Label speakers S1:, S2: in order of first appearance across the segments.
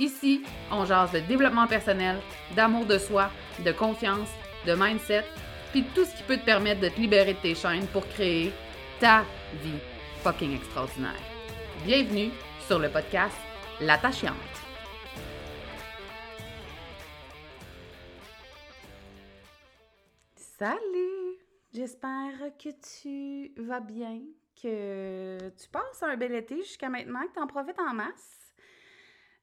S1: Ici, on jase de développement personnel, d'amour de soi, de confiance, de mindset, puis tout ce qui peut te permettre de te libérer de tes chaînes pour créer ta vie fucking extraordinaire. Bienvenue sur le podcast L'attachante. Salut! J'espère que tu vas bien, que tu passes un bel été jusqu'à maintenant, que tu en profites en masse.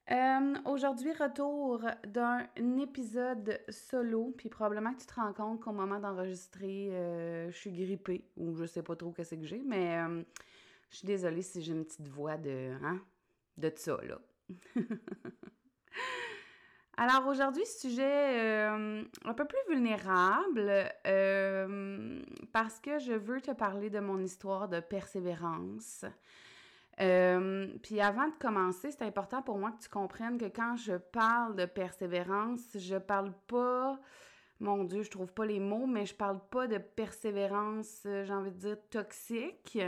S1: Euh, aujourd'hui, retour d'un épisode solo, puis probablement que tu te rends compte qu'au moment d'enregistrer, euh, je suis grippée, ou je sais pas trop qu'est-ce que j'ai, mais euh, je suis désolée si j'ai une petite voix de, hein, de ça, là. Alors aujourd'hui, sujet un peu plus vulnérable parce que je veux te parler de mon histoire de persévérance. Euh, puis avant de commencer, c'est important pour moi que tu comprennes que quand je parle de persévérance, je parle pas, mon Dieu, je trouve pas les mots, mais je parle pas de persévérance, euh, j'ai envie de dire toxique,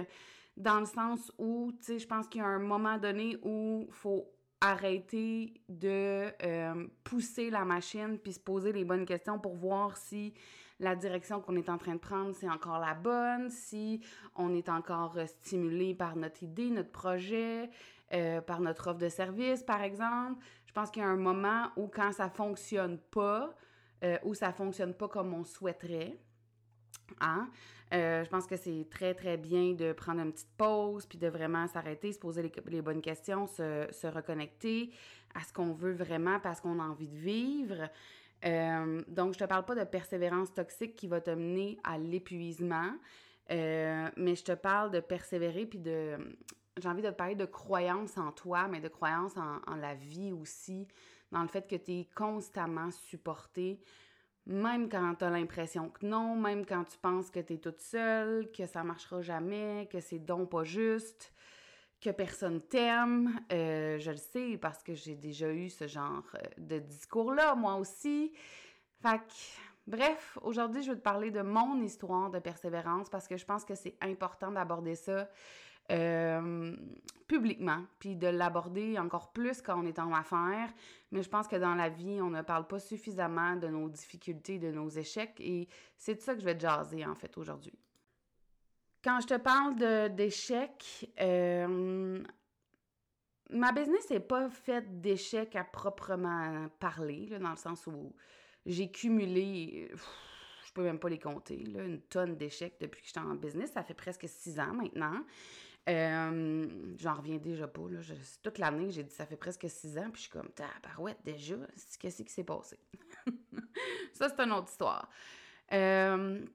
S1: dans le sens où, tu sais, je pense qu'il y a un moment donné où faut arrêter de euh, pousser la machine puis se poser les bonnes questions pour voir si la direction qu'on est en train de prendre, c'est encore la bonne, si on est encore stimulé par notre idée, notre projet, euh, par notre offre de service, par exemple. Je pense qu'il y a un moment où quand ça fonctionne pas, euh, ou ça fonctionne pas comme on souhaiterait, hein, euh, je pense que c'est très, très bien de prendre une petite pause, puis de vraiment s'arrêter, se poser les, bonnes questions, se, reconnecter à ce qu'on veut vraiment parce qu'on a envie de vivre. Donc, je te parle pas de persévérance toxique qui va te mener à l'épuisement, mais je te parle de persévérer puis de. J'ai envie de te parler de croyance en toi, mais de croyance en, la vie aussi, dans le fait que tu es constamment supporté, même quand tu as l'impression que non, même quand tu penses que tu es toute seule, que ça marchera jamais, que c'est donc pas juste que personne t'aime. Euh, je le sais parce que j'ai déjà eu ce genre euh, de discours-là, moi aussi. Fait bref, aujourd'hui, je vais te parler de mon histoire de persévérance parce que je pense que c'est important d'aborder ça euh, publiquement, puis de l'aborder encore plus quand on est en affaires. Mais je pense que dans la vie, on ne parle pas suffisamment de nos difficultés, de nos échecs, et c'est de ça que je vais te jaser, en fait, aujourd'hui. Quand je te parle d'échecs, euh, ma business n'est pas faite d'échecs à proprement parler, dans le sens où j'ai cumulé, je peux même pas les compter, une tonne d'échecs depuis que j'étais en business. Ça fait presque six ans maintenant. Euh, j'en reviens déjà pas. Là. toute l'année, j'ai dit ça fait presque six ans, puis je suis comme, barouette, déjà, qu'est-ce qui s'est passé? ça, c'est une autre histoire. Euh,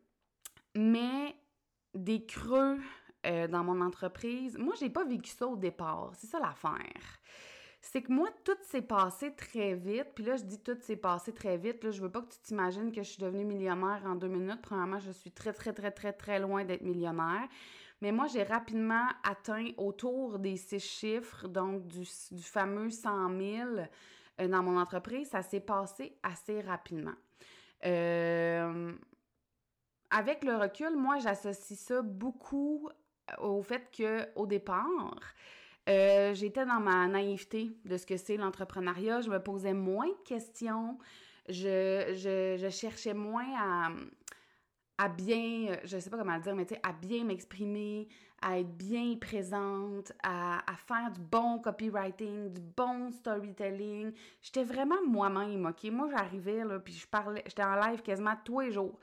S1: mais des creux euh, dans mon entreprise. Moi, j'ai pas vécu ça au départ. C'est ça l'affaire. C'est que moi, tout s'est passé très vite. Puis là, je dis tout s'est passé très vite. Là, je veux pas que tu t'imagines que je suis devenue millionnaire en deux minutes. Premièrement, je suis très, très, très, très, très loin d'être millionnaire. Mais moi, j'ai rapidement atteint autour des six chiffres, donc du, fameux 100 000 euh, dans mon entreprise. Ça s'est passé assez rapidement. Euh, avec le recul, moi, j'associe ça beaucoup euh, au fait que au départ, j'étais dans ma naïveté de ce que c'est l'entrepreneuriat. Je me posais moins de questions. Je, je, cherchais moins à, à bien, euh, je sais pas comment le dire, mais tu sais, à bien m'exprimer, à être bien présente, à, à, faire du bon copywriting, du bon storytelling. J'étais vraiment moi-même, OK? Moi, j'arrivais, là, puis je parlais, j'étais en live quasiment tous les jours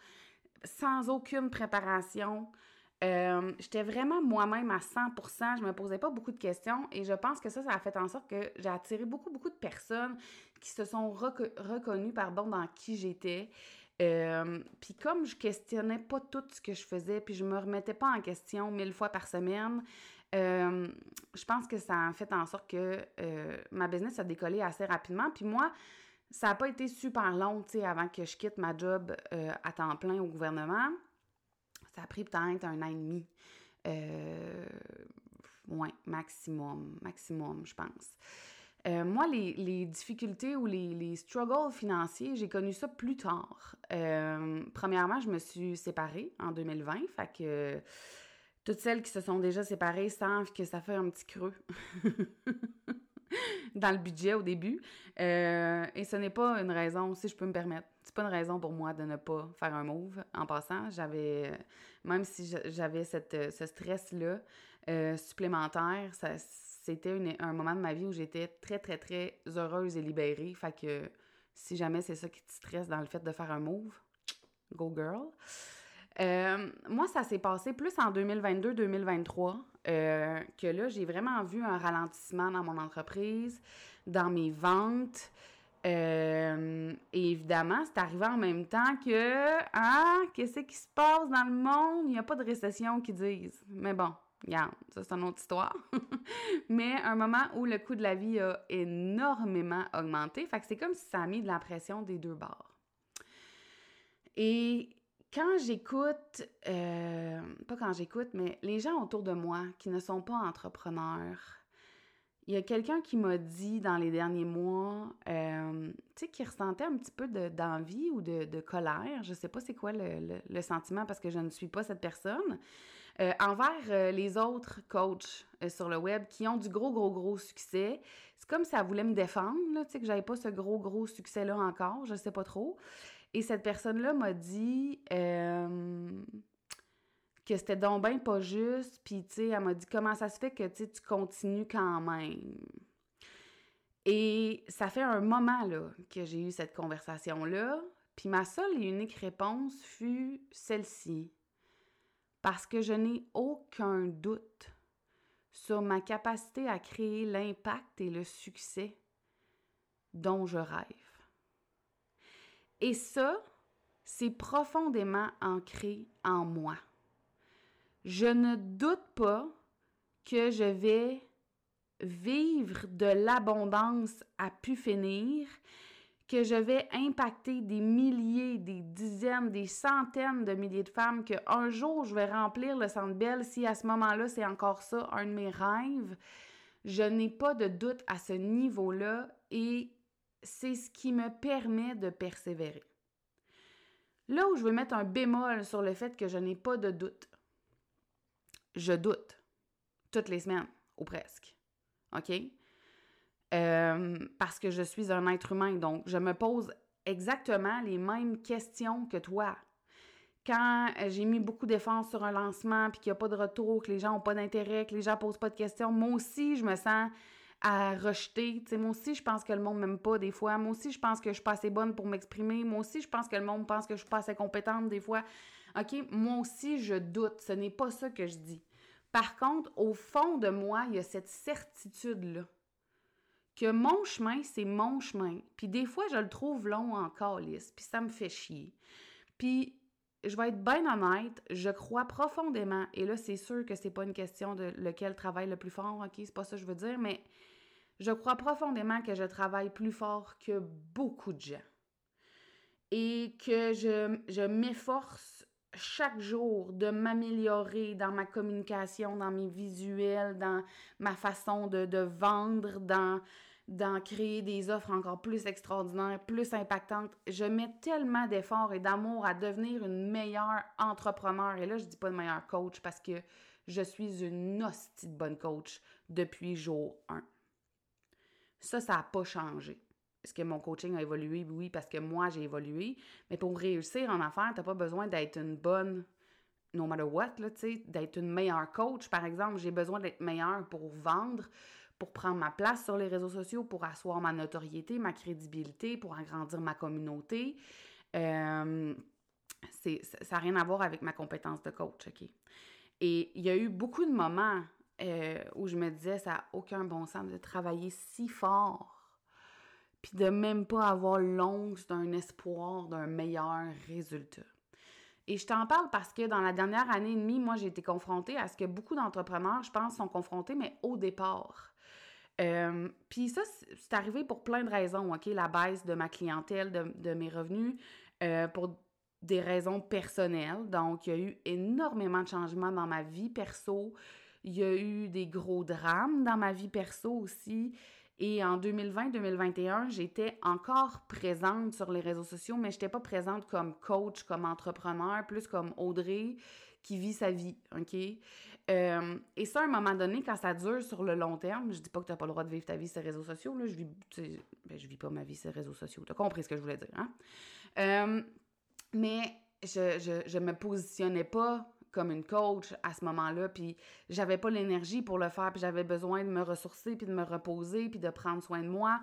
S1: sans aucune préparation. Euh, j'étais vraiment moi-même à 100%, je me posais pas beaucoup de questions et je pense que ça, ça a fait en sorte que j'ai attiré beaucoup, beaucoup de personnes qui se sont reconnues, pardon, dans qui j'étais. Euh, puis comme je questionnais pas tout ce que je faisais, puis je me remettais pas en question mille fois par semaine, euh, je pense que ça a fait en sorte que ma business a décollé assez rapidement. Puis moi, ça n'a pas été super long, tu sais, avant que je quitte ma job à temps plein au gouvernement. Ça a pris peut-être un an et demi. Euh, ouais, maximum, maximum, je pense. Euh, moi, les, difficultés ou les, struggles financiers, j'ai connu ça plus tard. Euh, premièrement, je me suis séparée en 2020, fait que toutes celles qui se sont déjà séparées savent que ça fait un petit creux dans le budget au début. et ce n'est pas une raison, si je peux me permettre, c'est pas une raison pour moi de ne pas faire un move. En passant, j'avais, même si j'avais cette, ce stress-là euh, supplémentaire, ça, c'était un moment de ma vie où j'étais très, très, très heureuse et libérée. Fait que si jamais c'est ça qui te stresse dans le fait de faire un move, go girl. Euh, moi, ça s'est passé plus en 2022-2023 euh, que là, j'ai vraiment vu un ralentissement dans mon entreprise, dans mes ventes. Euh, et évidemment, c'est arrivé en même temps que, ah, qu'est-ce qui se passe dans le monde? Il n'y a pas de récession qui disent. Mais bon, regarde, ça c'est une autre histoire. Mais un moment où le coût de la vie a énormément augmenté, fait c'est comme si ça a mis de la pression des deux bords. Et quand j'écoute, euh, pas quand j'écoute, mais les gens autour de moi qui ne sont pas entrepreneurs, il y a quelqu'un qui m'a dit dans les derniers mois, euh, tu sais, qui ressentait un petit peu d'envie ou de, colère. Je sais pas c'est quoi le, sentiment parce que je ne suis pas cette personne. Euh, envers euh, les autres coachs sur le web qui ont du gros, gros, gros succès. C'est comme elle voulait me défendre, tu sais, que j'avais pas ce gros, gros succès-là encore. Je sais pas trop. Et cette personne-là m'a dit que c'était donc bien pas juste, puis tu sais, elle m'a dit comment ça se fait que tu continues quand même? Et ça fait un moment là que j'ai eu cette conversation-là, puis ma seule et unique réponse fut celle-ci. Parce que je n'ai aucun doute sur ma capacité à créer l'impact et le succès dont je rêve. Et ça, c'est profondément ancré en moi je ne doute pas que je vais vivre de l'abondance à pu finir, que je vais impacter des milliers, des dizaines, des centaines de milliers de femmes, qu'un jour je vais remplir le centre belle si à ce moment-là c'est encore ça, un de mes rêves. Je n'ai pas de doute à ce niveau-là et c'est ce qui me permet de persévérer. Là où je veux mettre un bémol sur le fait que je n'ai pas de doute, je doute toutes les semaines, ou presque. OK? Euh, parce que je suis un être humain, donc je me pose exactement les mêmes questions que toi. Quand j'ai mis beaucoup d'efforts sur un lancement, puis qu'il n'y a pas de retour, que les gens n'ont pas d'intérêt, que les gens posent pas de questions, moi aussi, je me sens à rejeter. moi aussi, je pense que le monde m'aime pas des fois. Moi aussi, je pense que je suis pas assez bonne pour m'exprimer. Moi aussi, je pense que le monde pense que je suis pas assez compétente des fois. OK? Moi aussi, je doute. Ce n'est pas ça que je dis. Par contre, au fond de moi, il y a cette certitude-là que mon chemin, c'est mon chemin. Puis des fois, je le trouve long en calice, puis ça me fait chier. Puis je vais être bien honnête, je crois profondément, et là, c'est sûr que c'est pas une question de lequel travaille le plus fort, ok, c'est pas ça que je veux dire, mais je crois profondément que je travaille plus fort que beaucoup de gens. Et que je, je m'efforce chaque jour de m'améliorer dans ma communication, dans mes visuels, dans ma façon de, vendre, dans, créer des offres encore plus extraordinaires, plus impactantes. Je mets tellement d'efforts et d'amour à devenir une meilleure entrepreneur. Et là, je dis pas de meilleure coach parce que je suis une hostie de bonne coach depuis jour 1. Ça, ça n'a pas changé. Est-ce que mon coaching a évolué? Oui, parce que moi, j'ai évolué. Mais pour réussir en affaires, tu n'as pas besoin d'être une bonne, no matter what, d'être une meilleure coach, par exemple. J'ai besoin d'être meilleure pour vendre, pour prendre ma place sur les réseaux sociaux, pour asseoir ma notoriété, ma crédibilité, pour agrandir ma communauté. Euh, ça n'a rien à voir avec ma compétence de coach, OK? Et il y a eu beaucoup de moments euh, où je me disais, ça n'a aucun bon sens de travailler si fort, puis de même pas avoir l'once d'un espoir d'un meilleur résultat. Et je t'en parle parce que dans la dernière année et demie, moi, j'ai été confrontée à ce que beaucoup d'entrepreneurs, je pense, sont confrontés, mais au départ. Euh, puis ça, c'est arrivé pour plein de raisons, OK? La baisse de ma clientèle, de, mes revenus, euh, pour des raisons personnelles. Donc, il y a eu énormément de changements dans ma vie perso. Il y a eu des gros drames dans ma vie perso aussi. Et en 2020-2021, j'étais encore présente sur les réseaux sociaux, mais je n'étais pas présente comme coach, comme entrepreneur, plus comme Audrey qui vit sa vie, OK? Euh, et ça, à un moment donné, quand ça dure sur le long terme, je dis pas que tu n'as pas le droit de vivre ta vie sur les réseaux sociaux, là, je vis, ben, je vis pas ma vie sur les réseaux sociaux. Tu as compris ce que je voulais dire, hein? Euh, mais je, je, je me positionnais pas comme une coach à ce moment-là, puis j'avais pas l'énergie pour le faire, puis j'avais besoin de me ressourcer, puis de me reposer, puis de prendre soin de moi,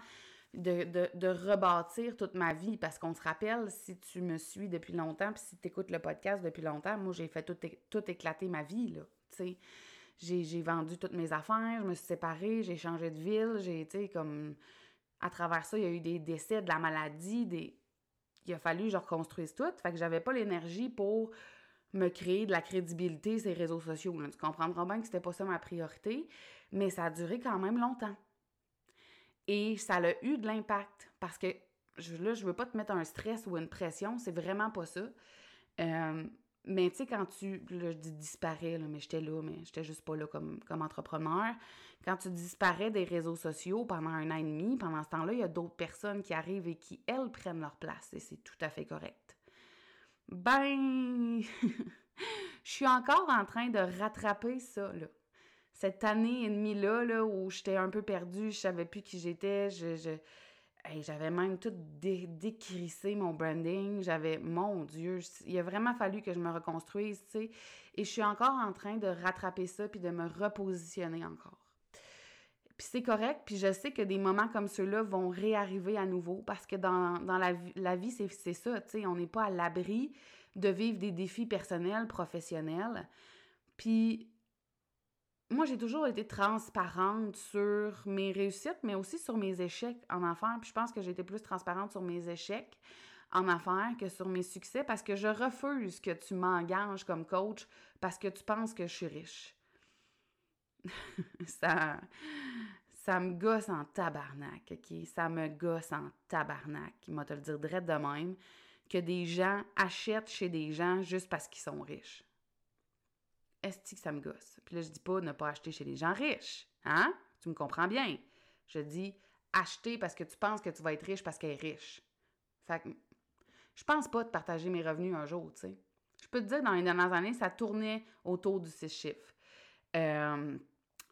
S1: de, de, de rebâtir toute ma vie, parce qu'on se rappelle, si tu me suis depuis longtemps, puis si tu écoutes le podcast depuis longtemps, moi, j'ai fait tout, tout éclater ma vie, là, tu sais. J'ai vendu toutes mes affaires, je me suis séparée, j'ai changé de ville, j'ai, tu comme... À travers ça, il y a eu des décès, de la maladie, des... Il a fallu que je reconstruise tout, fait que j'avais pas l'énergie pour me créer de la crédibilité ces réseaux sociaux. Tu comprendras bien que c'était pas ça ma priorité, mais ça a duré quand même longtemps. Et ça a eu de l'impact parce que là, je veux pas te mettre un stress ou une pression, c'est vraiment pas ça. Euh, mais tu sais, quand tu. Là, je dis disparais, là, mais j'étais là, mais j'étais juste pas là comme entrepreneur. Quand tu disparais des réseaux sociaux pendant un an et demi, pendant ce temps-là, il y a d'autres personnes qui arrivent et qui, elles, prennent leur place et c'est tout à fait correct ben, je suis encore en train de rattraper ça, là. Cette année et demie-là, là, où j'étais un peu perdue, je savais plus qui j'étais, je, j'avais même tout décrissé mon branding. J'avais, mon Dieu, il a vraiment fallu que je me reconstruise, tu sais. Et je suis encore en train de rattraper ça puis de me repositionner encore. Puis c'est correct, puis je sais que des moments comme ceux-là vont réarriver à nouveau parce que dans, la, la vie, c'est ça, tu sais, on n'est pas à l'abri de vivre des défis personnels, professionnels. Puis moi, j'ai toujours été transparente sur mes réussites, mais aussi sur mes échecs en affaires. Puis je pense que j'ai été plus transparente sur mes échecs en affaires que sur mes succès parce que je refuse que tu m'engages comme coach parce que tu penses que je suis riche. Ça, ça me gosse en tabarnak, OK? Ça me gosse en tabarnak, m'a te le dire direct de même, que des gens achètent chez des gens juste parce qu'ils sont riches. Est-ce que ça me gosse? Puis là, je dis pas ne pas acheter chez les gens riches, hein? Tu me comprends bien. Je dis acheter parce que tu penses que tu vas être riche parce qu'elle est riche. Fait que je pense pas de partager mes revenus un jour, tu sais. Je peux te dire, dans les dernières années, ça tournait autour du six chiffres. Euh,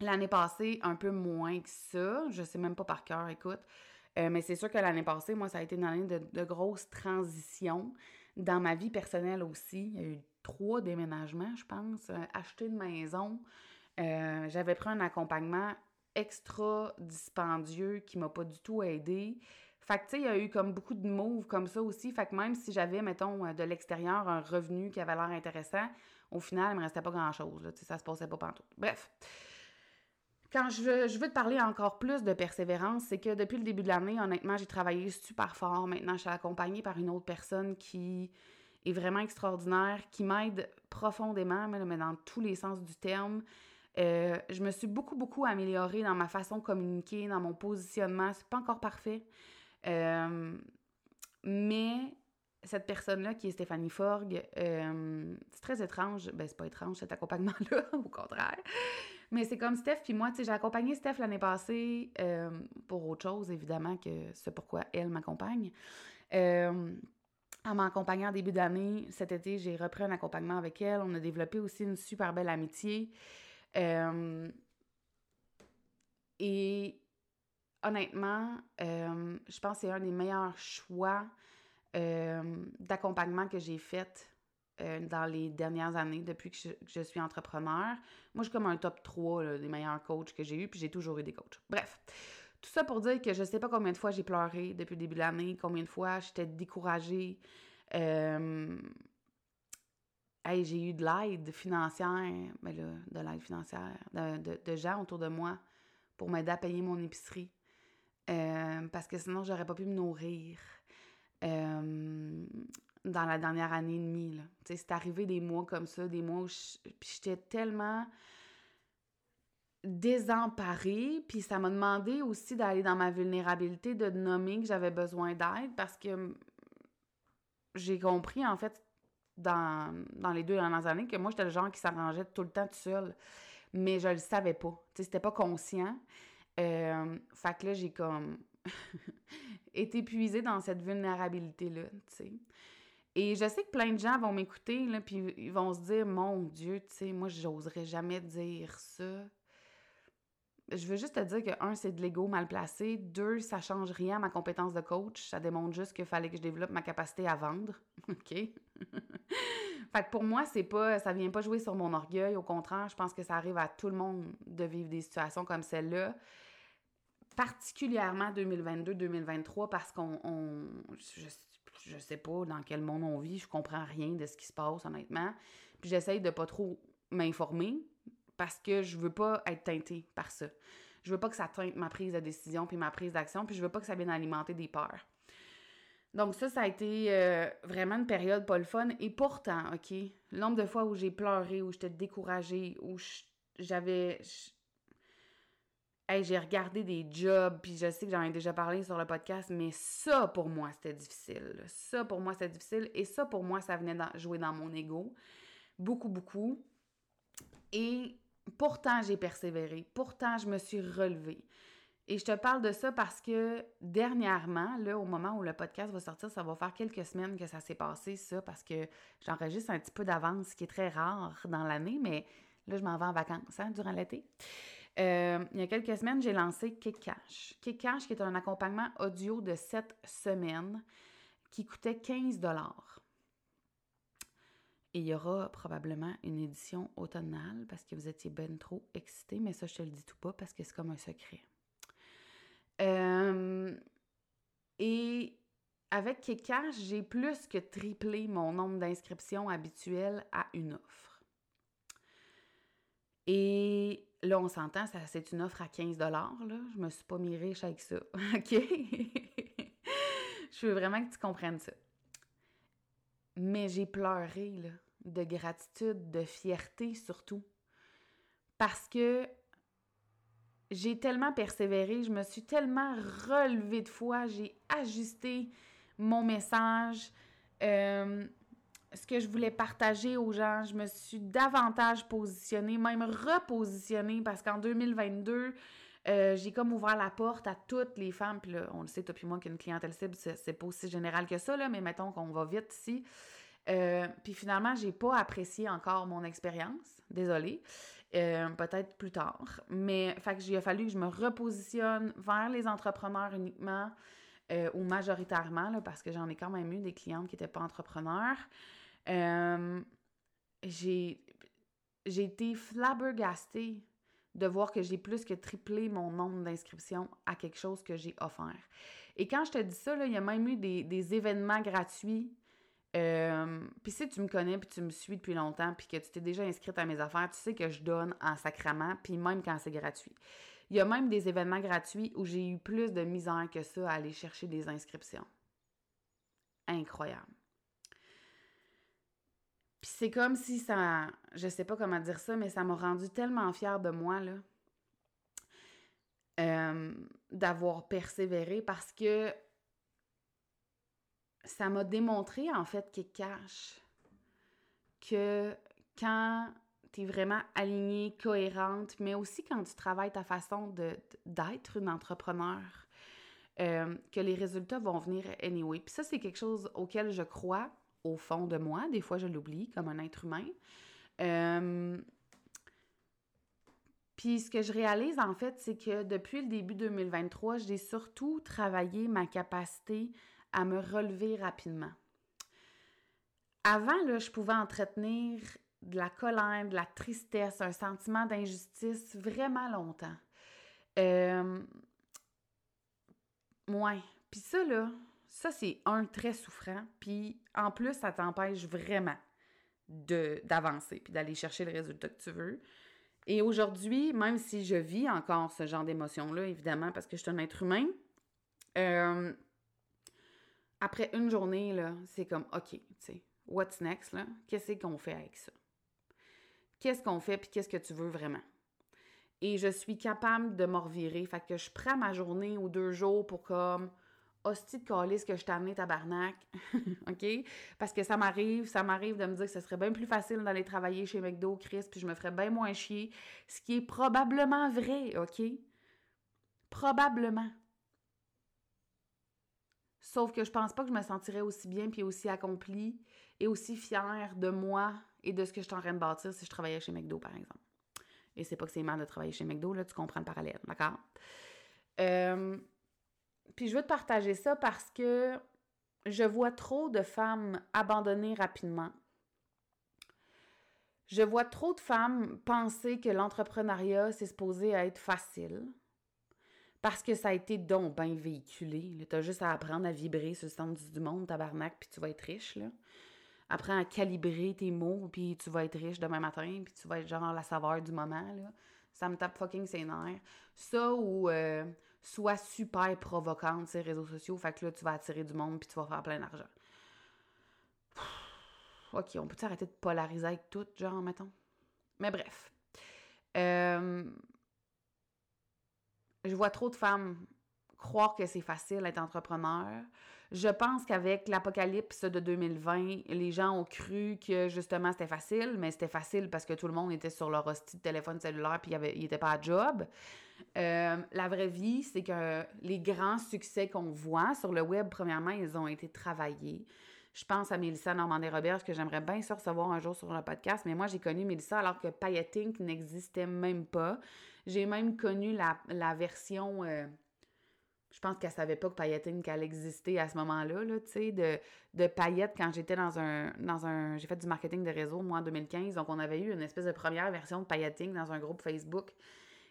S1: l'année passée, un peu moins que ça. Je sais même pas par cœur, écoute. Euh, mais c'est sûr que l'année passée, moi, ça a été une année de, grosses transitions dans ma vie personnelle aussi. Il y a eu trois déménagements, je pense. Euh, acheter une maison. J'avais pris un accompagnement extra dispendieux qui m'a pas du tout aidé. Fait que, tu sais, il y a eu comme beaucoup de moves comme ça aussi. Fait que même si j'avais, mettons, de l'extérieur un revenu qui avait l'air intéressant, au final, il me restait pas grand-chose. Ça se passait pas partout. Bref. Quand je veux, je veux te parler encore plus de persévérance, c'est que depuis le début de l'année, honnêtement, j'ai travaillé super fort. Maintenant, je suis accompagnée par une autre personne qui est vraiment extraordinaire, qui m'aide profondément, mais dans tous les sens du terme. Euh, je me suis beaucoup, beaucoup améliorée dans ma façon de communiquer, dans mon positionnement. C'est pas encore parfait. Euh, mais cette personne-là, qui est Stéphanie Forgue, euh, c'est très étrange. Ben, c'est pas étrange cet accompagnement-là, au contraire. Mais c'est comme Steph, puis moi, tu sais, j'ai accompagné Steph l'année passée euh, pour autre chose, évidemment, que c'est pourquoi elle m'accompagne. Euh, en m'accompagnant en début d'année, cet été, j'ai repris un accompagnement avec elle. On a développé aussi une super belle amitié. et honnêtement, je pense que c'est un des meilleurs choix euh, d'accompagnement que j'ai fait euh, dans les dernières années depuis que je, suis entrepreneur. Moi, je suis comme un top 3 des meilleurs coachs que j'ai eu, puis j'ai toujours eu des coachs. Bref, tout ça pour dire que je sais pas combien de fois j'ai pleuré depuis le début de l'année, combien de fois j'étais découragée. Euh, j'ai eu de l'aide financière, ben là, de l'aide financière, de, gens autour de moi pour m'aider à payer mon épicerie. Euh, parce que sinon, j'aurais pas pu me nourrir dans la dernière année et demie. C'est arrivé des mois comme ça, des mois où j'étais tellement désemparée, puis ça m'a demandé aussi d'aller dans ma vulnérabilité, de nommer que j'avais besoin d'aide parce que j'ai compris, en fait, dans, les deux dernières années, que moi, j'étais le genre qui s'arrangeait tout le temps tout seul. Mais je le savais pas. Tu sais, c'était pas conscient. Euh, fait que là, j'ai comme été épuisée dans cette vulnérabilité-là, tu sais. Et je sais que plein de gens vont m'écouter, là, puis ils vont se dire, mon Dieu, tu sais, moi, j'oserais jamais dire ça je veux juste te dire que, un, c'est de l'ego mal placé. Deux, ça change rien à ma compétence de coach. Ça démontre juste qu'il fallait que je développe ma capacité à vendre. OK? fait que pour moi, c'est pas, ça vient pas jouer sur mon orgueil. Au contraire, je pense que ça arrive à tout le monde de vivre des situations comme celle-là. Particulièrement 2022-2023 parce qu'on, je sais pas dans quel monde on vit. Je comprends rien de ce qui se passe, honnêtement. Puis j'essaye de pas trop m'informer parce que je veux pas être teintée par ça. Je veux pas que ça teinte ma prise de décision puis ma prise d'action, puis je veux pas que ça vienne alimenter des peurs. Donc ça, ça a été euh, vraiment une période pas le fun. Et pourtant, OK, le nombre de fois où j'ai pleuré, où j'étais découragée, où j'avais... J'ai regardé des jobs, puis je sais que j'en ai déjà parlé sur le podcast, mais ça, pour moi, c'était difficile. Ça, pour moi, c'était difficile. Et ça, pour moi, ça venait jouer dans mon ego. Beaucoup, beaucoup. Et Pourtant, j'ai persévéré. Pourtant, je me suis relevée. Et je te parle de ça parce que dernièrement, là, au moment où le podcast va sortir, ça va faire quelques semaines que ça s'est passé, ça, parce que j'enregistre un petit peu d'avance, ce qui est très rare dans l'année, mais là, je m'en vais en vacances hein, durant l'été. Euh, il y a quelques semaines, j'ai lancé Kikash. Kikash, qui est un accompagnement audio de 7 semaines qui coûtait 15 et il y aura probablement une édition automnale parce que vous étiez ben trop excités, mais ça, je te le dis tout pas parce que c'est comme un secret. Euh, et avec Kekash, j'ai plus que triplé mon nombre d'inscriptions habituelles à une offre. Et là, on s'entend, c'est une offre à 15 là. Je me suis pas mis riche avec ça. OK? je veux vraiment que tu comprennes ça. Mais j'ai pleuré, de gratitude, de fierté surtout. Parce que j'ai tellement persévéré, je me suis tellement relevée de foi, j'ai ajusté mon message, euh, ce que je voulais partager aux gens, je me suis davantage positionnée, même repositionnée, parce qu'en 2022, euh, j'ai comme ouvert la porte à toutes les femmes, puis là, on le sait, toi puis moi, qu'une clientèle cible, c'est pas aussi général que ça, là, mais mettons qu'on va vite ici. Euh, puis finalement, j'ai pas apprécié encore mon expérience. Désolée. Euh, peut-être plus tard. Mais fait que j'ai fallu que je me repositionne vers les entrepreneurs uniquement ou majoritairement, là, parce que j'en ai quand même eu des clientes qui n'étaient pas entrepreneurs. J'ai, j'ai été flabbergastée de voir que j'ai plus que triplé mon nombre d'inscriptions à quelque chose que j'ai offert. Et quand je te dis ça, il y a même eu des, des événements gratuits euh, puis si tu me connais, puis tu me suis depuis longtemps, puis que tu t'es déjà inscrite à mes affaires, tu sais que je donne en sacrament, puis même quand c'est gratuit. Il y a même des événements gratuits où j'ai eu plus de misère que ça à aller chercher des inscriptions. Incroyable. Puis c'est comme si ça, je sais pas comment dire ça, mais ça m'a rendu tellement fière de moi, là, euh, d'avoir persévéré parce que ça m'a démontré en fait qu'il cache que quand tu es vraiment alignée, cohérente, mais aussi quand tu travailles ta façon d'être une entrepreneur, euh, que les résultats vont venir anyway. Puis ça, c'est quelque chose auquel je crois au fond de moi. Des fois, je l'oublie comme un être humain. Euh, puis ce que je réalise en fait, c'est que depuis le début 2023, j'ai surtout travaillé ma capacité à me relever rapidement. Avant, là, je pouvais entretenir de la colère, de la tristesse, un sentiment d'injustice vraiment longtemps. Euh... Ouais. Puis ça, là, ça, c'est un très souffrant. Puis en plus, ça t'empêche vraiment d'avancer, puis d'aller chercher le résultat que tu veux. Et aujourd'hui, même si je vis encore ce genre d'émotion-là, évidemment, parce que je suis un être humain, euh, après une journée, c'est comme, OK, tu sais, what's next? Qu'est-ce qu'on fait avec ça? Qu'est-ce qu'on fait, puis qu'est-ce que tu veux vraiment? Et je suis capable de m'en revirer. Fait que je prends ma journée ou deux jours pour comme hostie de calice que je t'ai amené tabarnak. OK? Parce que ça m'arrive, ça m'arrive de me dire que ce serait bien plus facile d'aller travailler chez McDo, Chris, puis je me ferais bien moins chier. Ce qui est probablement vrai, OK? Probablement. Sauf que je pense pas que je me sentirais aussi bien puis aussi accomplie et aussi fière de moi et de ce que je suis en train de bâtir si je travaillais chez McDo, par exemple. Et c'est pas que c'est mal de travailler chez McDo, là, tu comprends le parallèle, d'accord? Euh, puis je veux te partager ça parce que je vois trop de femmes abandonner rapidement. Je vois trop de femmes penser que l'entrepreneuriat, c'est supposé être facile. Parce que ça a été donc bien véhiculé. Tu as juste à apprendre à vibrer sur le centre du monde, tabarnak, puis tu vas être riche. Là. Apprends à calibrer tes mots, puis tu vas être riche demain matin, puis tu vas être genre la saveur du moment. Là. Ça me tape fucking ses nerfs. Ça ou euh, soit super provocante, ces réseaux sociaux, fait que là, tu vas attirer du monde, puis tu vas faire plein d'argent. OK, on peut arrêter de polariser avec tout, genre, mettons? Mais bref. Euh, je vois trop de femmes croire que c'est facile d'être entrepreneur. Je pense qu'avec l'apocalypse de 2020, les gens ont cru que justement c'était facile, mais c'était facile parce que tout le monde était sur leur hostie de téléphone cellulaire puis il n'était pas à job. Euh, la vraie vie, c'est que les grands succès qu'on voit sur le web, premièrement, ils ont été travaillés. Je pense à Mélissa Normandie-Robert, que j'aimerais bien ça recevoir un jour sur le podcast, mais moi, j'ai connu Mélissa alors que Payating n'existait même pas. J'ai même connu la, version... Euh, je pense qu'elle savait pas que Paillettine qu'elle existait à ce moment-là, là, tu sais, de, de paillettes quand j'étais dans un, dans un... J'ai fait du marketing de réseau, moi, en 2015, donc on avait eu une espèce de première version de pailleting dans un groupe Facebook.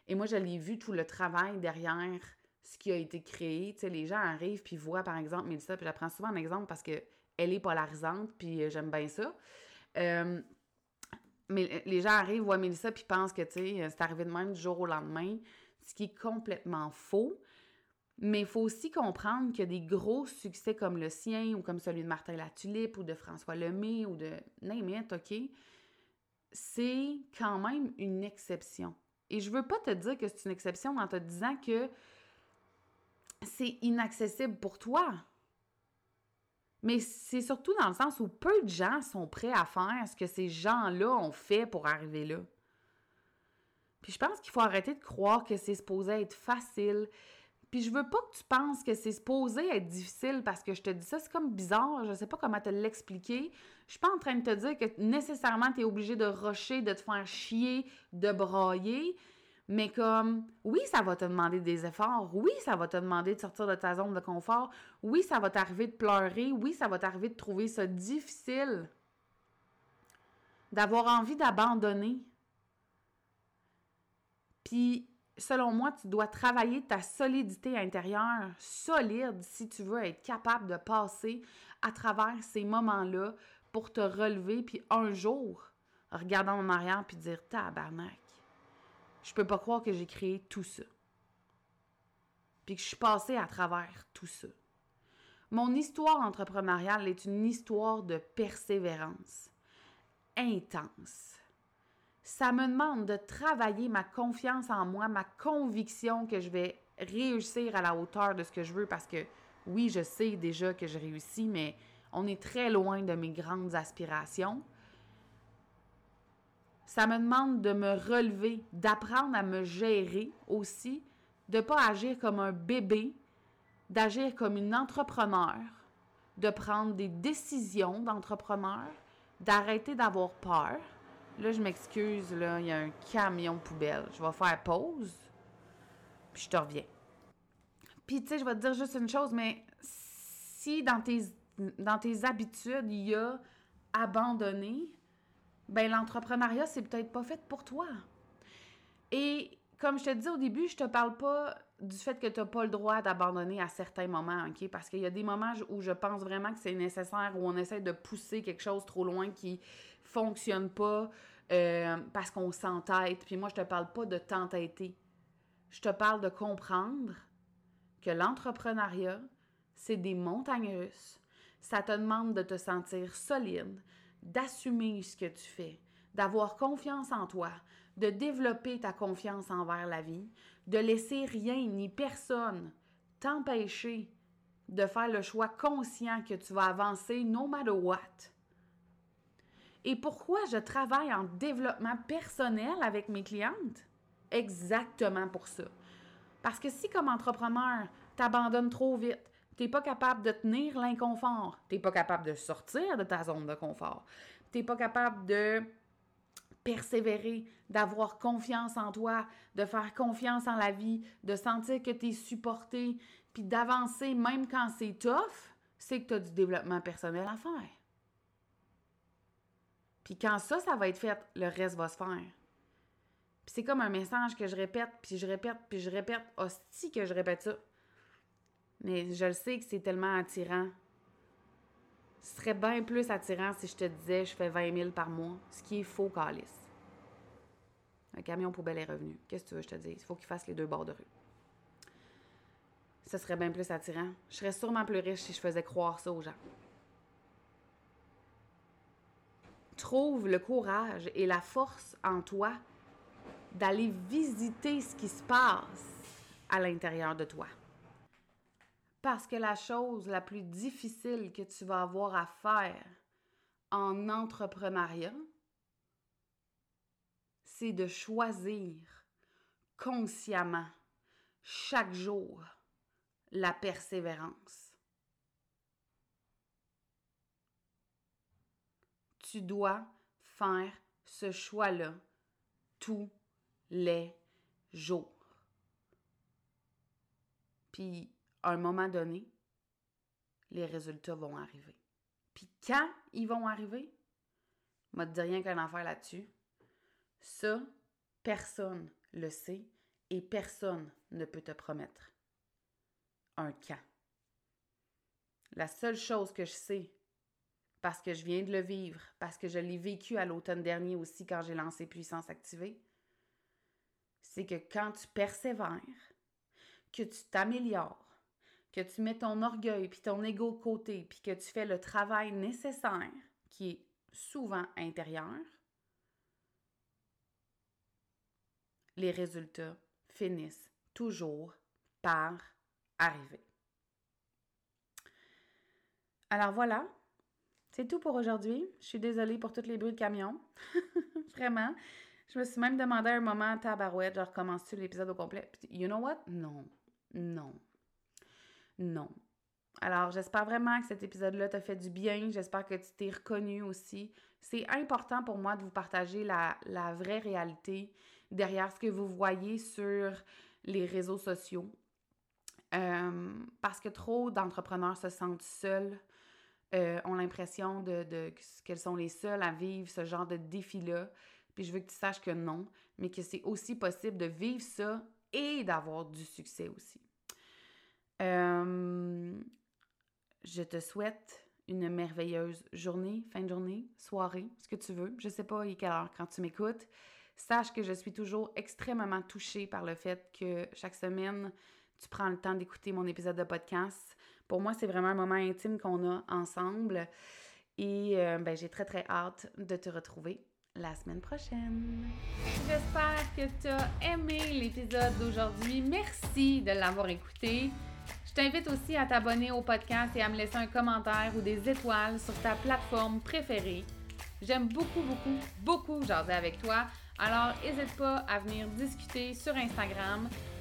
S1: Et moi, je l'ai vu tout le travail derrière ce qui a été créé. Tu sais, les gens arrivent puis voient, par exemple, Mélissa, puis j'apprends souvent un exemple parce que elle est polarisante, puis euh, j'aime bien ça. Euh, mais les gens arrivent, voient Mélissa, puis pensent que, tu sais, c'est arrivé de même du jour au lendemain, ce qui est complètement faux. Mais il faut aussi comprendre que des gros succès comme le sien ou comme celui de Martin Latulippe ou de François Lemay ou de name OK, c'est quand même une exception. Et je veux pas te dire que c'est une exception en te disant que c'est inaccessible pour toi. Mais c'est surtout dans le sens où peu de gens sont prêts à faire ce que ces gens-là ont fait pour arriver là. Puis je pense qu'il faut arrêter de croire que c'est supposé être facile, puis je veux pas que tu penses que c'est supposé être difficile parce que je te dis ça, c'est comme bizarre, je sais pas comment te l'expliquer. Je suis pas en train de te dire que nécessairement tu es obligé de rocher, de te faire chier, de brailler, mais comme oui, ça va te demander des efforts, oui, ça va te demander de sortir de ta zone de confort, oui, ça va t'arriver de pleurer, oui, ça va t'arriver de trouver ça difficile d'avoir envie d'abandonner. Puis selon moi, tu dois travailler ta solidité intérieure solide si tu veux être capable de passer à travers ces moments-là pour te relever, puis un jour, regarder en arrière puis dire tabarnak, je peux pas croire que j'ai créé tout ça. Puis que je suis passée à travers tout ça. Mon histoire entrepreneuriale est une histoire de persévérance intense ça me demande de travailler ma confiance en moi, ma conviction que je vais réussir à la hauteur de ce que je veux parce que oui, je sais déjà que je réussis, mais on est très loin de mes grandes aspirations. Ça me demande de me relever, d'apprendre à me gérer aussi, de ne pas agir comme un bébé, d'agir comme une entrepreneur, de prendre des décisions d'entrepreneur, d'arrêter d'avoir peur, Là, je m'excuse, là, il y a un camion poubelle. Je vais faire pause, puis je te reviens. Puis, tu sais, je vais te dire juste une chose, mais si dans tes, dans tes habitudes, il y a abandonné, ben l'entrepreneuriat, c'est peut-être pas fait pour toi. Et comme je te disais au début, je te parle pas du fait que tu n'as pas le droit d'abandonner à certains moments, OK? Parce qu'il y a des moments où je pense vraiment que c'est nécessaire, où on essaie de pousser quelque chose trop loin qui fonctionne pas euh, parce qu'on s'entête. Puis moi, je te parle pas de t'entêter. Je te parle de comprendre que l'entrepreneuriat, c'est des montagnes russes. Ça te demande de te sentir solide, d'assumer ce que tu fais, d'avoir confiance en toi, de développer ta confiance envers la vie, de laisser rien ni personne t'empêcher de faire le choix conscient que tu vas avancer no matter what. Et pourquoi je travaille en développement personnel avec mes clientes? Exactement pour ça. Parce que si comme entrepreneur, tu abandonnes trop vite, tu n'es pas capable de tenir l'inconfort, tu n'es pas capable de sortir de ta zone de confort, tu n'es pas capable de persévérer, d'avoir confiance en toi, de faire confiance en la vie, de sentir que tu es supporté, puis d'avancer même quand c'est tough, c'est que tu as du développement personnel à faire. Puis quand ça, ça va être fait, le reste va se faire. Puis c'est comme un message que je répète, puis je répète, puis je répète. Hostie que je répète ça. Mais je le sais que c'est tellement attirant. Ce serait bien plus attirant si je te disais je fais 20 000 par mois, ce qui est faux, calice. Un camion poubelle est revenu. Qu'est-ce que tu veux que je te dise? Il faut qu'il fasse les deux bords de rue. Ce serait bien plus attirant. Je serais sûrement plus riche si je faisais croire ça aux gens. Trouve le courage et la force en toi d'aller visiter ce qui se passe à l'intérieur de toi. Parce que la chose la plus difficile que tu vas avoir à faire en entrepreneuriat, c'est de choisir consciemment chaque jour la persévérance. Tu dois faire ce choix-là tous les jours. Puis, à un moment donné, les résultats vont arriver. Puis quand ils vont arriver, je ne dis rien qu'un affaire là-dessus. Ça, personne le sait et personne ne peut te promettre un quand. La seule chose que je sais, parce que je viens de le vivre, parce que je l'ai vécu à l'automne dernier aussi quand j'ai lancé Puissance Activée, c'est que quand tu persévères, que tu t'améliores, que tu mets ton orgueil puis ton ego de côté, puis que tu fais le travail nécessaire, qui est souvent intérieur, les résultats finissent toujours par arriver. Alors voilà, c'est tout pour aujourd'hui. Je suis désolée pour tous les bruits de camion. Vraiment. Je me suis même demandé à un moment, tabarouette, je recommence-tu l'épisode au complet? you know what? Non. Non. Non. Alors, j'espère vraiment que cet épisode-là t'a fait du bien. J'espère que tu t'es reconnu aussi. C'est important pour moi de vous partager la, la vraie réalité derrière ce que vous voyez sur les réseaux sociaux. Euh, parce que trop d'entrepreneurs se sentent seuls, euh, ont l'impression de, qu'elles sont les seuls à vivre ce genre de défi-là. Puis je veux que tu saches que non, mais que c'est aussi possible de vivre ça et d'avoir du succès aussi. Euh, je te souhaite une merveilleuse journée, fin de journée, soirée, ce que tu veux. Je sais pas il quelle heure quand tu m'écoutes. Sache que je suis toujours extrêmement touchée par le fait que chaque semaine, tu prends le temps d'écouter mon épisode de podcast. Pour moi, c'est vraiment un moment intime qu'on a ensemble. Et euh, ben, j'ai très, très hâte de te retrouver la semaine prochaine. J'espère que tu as aimé l'épisode d'aujourd'hui. Merci de l'avoir écouté. Je t'invite aussi à t'abonner au podcast et à me laisser un commentaire ou des étoiles sur ta plateforme préférée. J'aime beaucoup, beaucoup, beaucoup jaser avec toi. Alors, n'hésite pas à venir discuter sur Instagram.